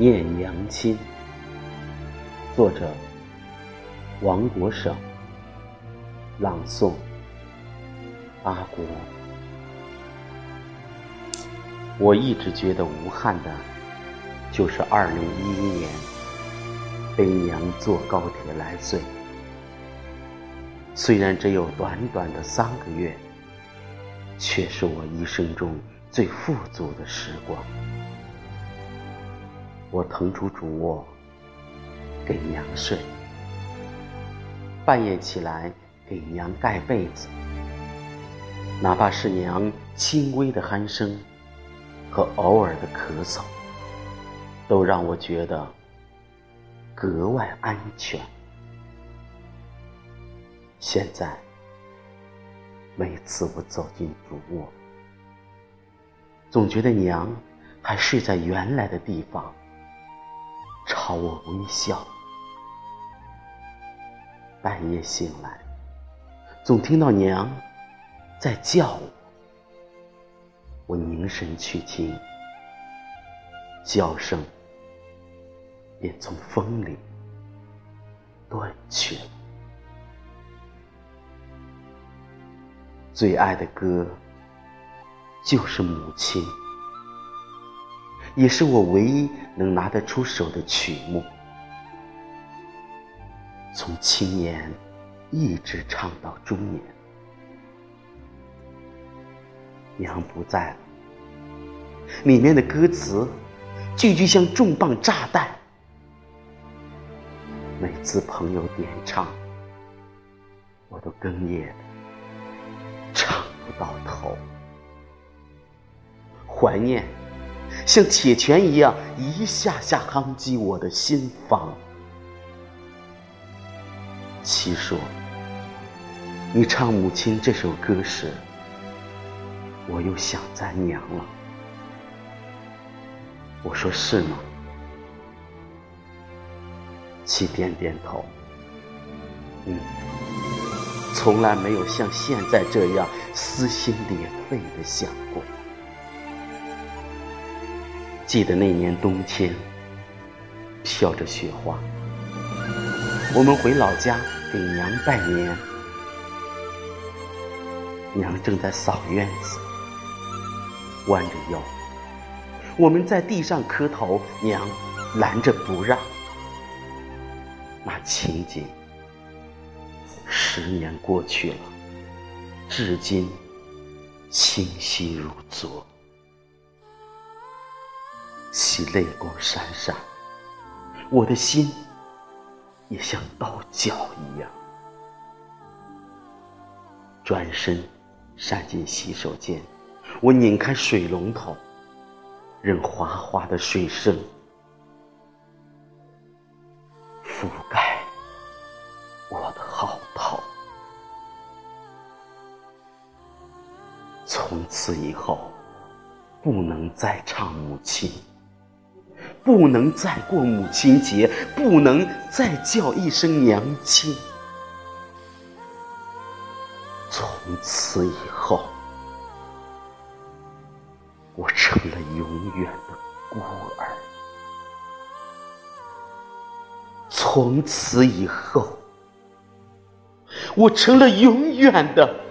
念娘亲，作者王国省，朗诵阿国。我一直觉得无憾的，就是二零一一年被娘坐高铁来岁。虽然只有短短的三个月，却是我一生中最富足的时光。我腾出主卧给娘睡，半夜起来给娘盖被子，哪怕是娘轻微的鼾声和偶尔的咳嗽，都让我觉得格外安全。现在，每次我走进主卧，总觉得娘还睡在原来的地方，朝我微笑。半夜醒来，总听到娘在叫我，我凝神去听，叫声便从风里断去了。最爱的歌，就是母亲，也是我唯一能拿得出手的曲目。从青年一直唱到中年，娘不在了，里面的歌词句句像重磅炸弹，每次朋友点唱，我都哽咽的。到头，怀念像铁拳一样一下下夯击我的心房。七说：“你唱《母亲》这首歌时，我又想咱娘了。”我说：“是吗？”七点点头，嗯。从来没有像现在这样撕心裂肺的想过。记得那年冬天，飘着雪花，我们回老家给娘拜年，娘正在扫院子，弯着腰，我们在地上磕头，娘拦着不让，那情景。十年过去了，至今清晰如昨，其泪光闪闪，我的心也像刀绞一样。转身闪进洗手间，我拧开水龙头，任哗哗的水声覆盖我的嚎啕。从此以后，不能再唱母亲，不能再过母亲节，不能再叫一声娘亲。从此以后，我成了永远的孤儿。从此以后，我成了永远的。